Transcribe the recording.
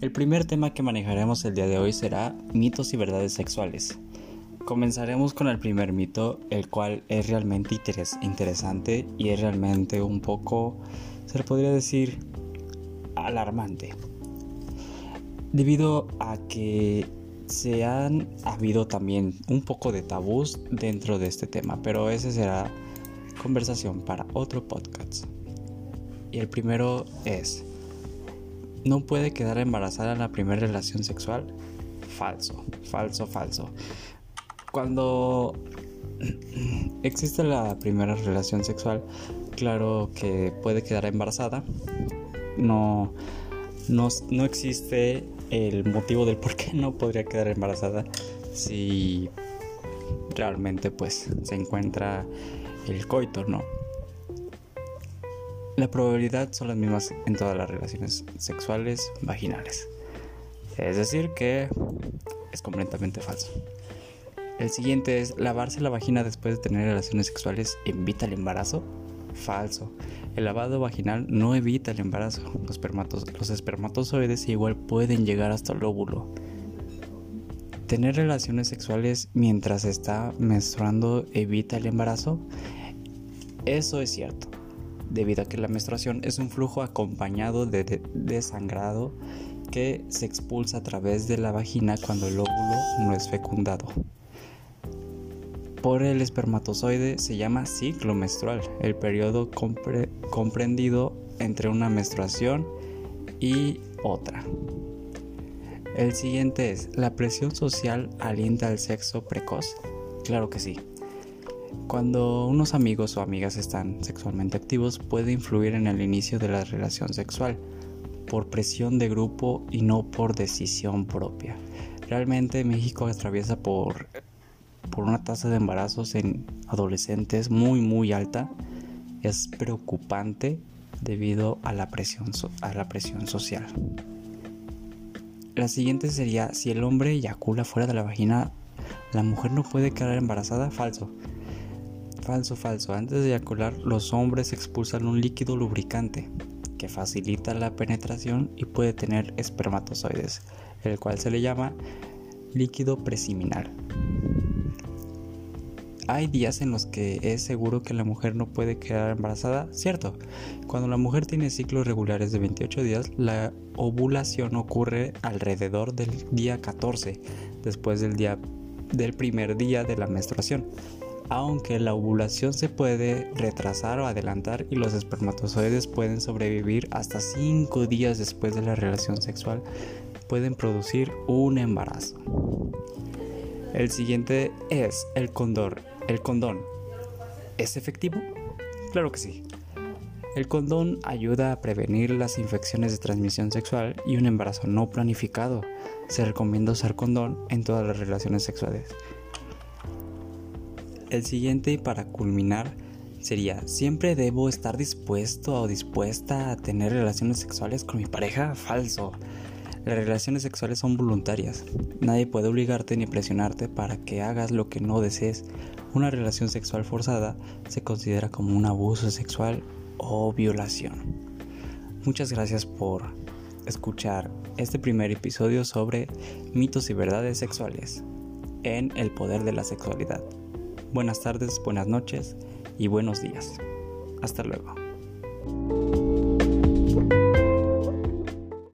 El primer tema que manejaremos el día de hoy será mitos y verdades sexuales. Comenzaremos con el primer mito, el cual es realmente interesante y es realmente un poco, se le podría decir, alarmante. Debido a que se han habido también un poco de tabús dentro de este tema, pero ese será conversación para otro podcast. Y el primero es, no puede quedar embarazada en la primera relación sexual. Falso, falso, falso. Cuando existe la primera relación sexual, claro que puede quedar embarazada. No, no, no existe el motivo del por qué no podría quedar embarazada si realmente pues se encuentra el coito, ¿no? La probabilidad son las mismas en todas las relaciones sexuales vaginales. Es decir, que es completamente falso. El siguiente es, ¿lavarse la vagina después de tener relaciones sexuales evita el embarazo? Falso. El lavado vaginal no evita el embarazo. Los, los espermatozoides igual pueden llegar hasta el óvulo. ¿Tener relaciones sexuales mientras está menstruando evita el embarazo? Eso es cierto debido a que la menstruación es un flujo acompañado de, sangrado que se expulsa a través de la vagina cuando el óvulo no es fecundado. Por el espermatozoide se llama ciclo menstrual, el periodo comprendido entre una menstruación y otra. El siguiente es, ¿la presión social alienta al sexo precoz? Claro que sí. Cuando unos amigos o amigas están sexualmente activos puede influir en el inicio de la relación sexual por presión de grupo y no por decisión propia. Realmente México atraviesa por, por una tasa de embarazos en adolescentes muy muy alta. Es preocupante debido a la presión, a la presión social. La siguiente sería, si el hombre eyacula fuera de la vagina, ¿la mujer no puede quedar embarazada? Falso. Falso, falso. Antes de eyacular, los hombres expulsan un líquido lubricante que facilita la penetración y puede tener espermatozoides, el cual se le llama líquido preseminal. Hay días en los que es seguro que la mujer no puede quedar embarazada, ¿cierto? Cuando la mujer tiene ciclos regulares de 28 días, la ovulación ocurre alrededor del día 14, después del día del primer día de la menstruación aunque la ovulación se puede retrasar o adelantar y los espermatozoides pueden sobrevivir hasta 5 días después de la relación sexual, pueden producir un embarazo. El siguiente es el condor. ¿El condón es efectivo? Claro que sí. El condón ayuda a prevenir las infecciones de transmisión sexual y un embarazo no planificado. Se recomienda usar condón en todas las relaciones sexuales. El siguiente para culminar sería, ¿siempre debo estar dispuesto o dispuesta a tener relaciones sexuales con mi pareja? Falso. Las relaciones sexuales son voluntarias. Nadie puede obligarte ni presionarte para que hagas lo que no desees. Una relación sexual forzada se considera como un abuso sexual o violación. Muchas gracias por escuchar este primer episodio sobre mitos y verdades sexuales en el poder de la sexualidad buenas tardes, buenas noches y buenos días. Hasta luego.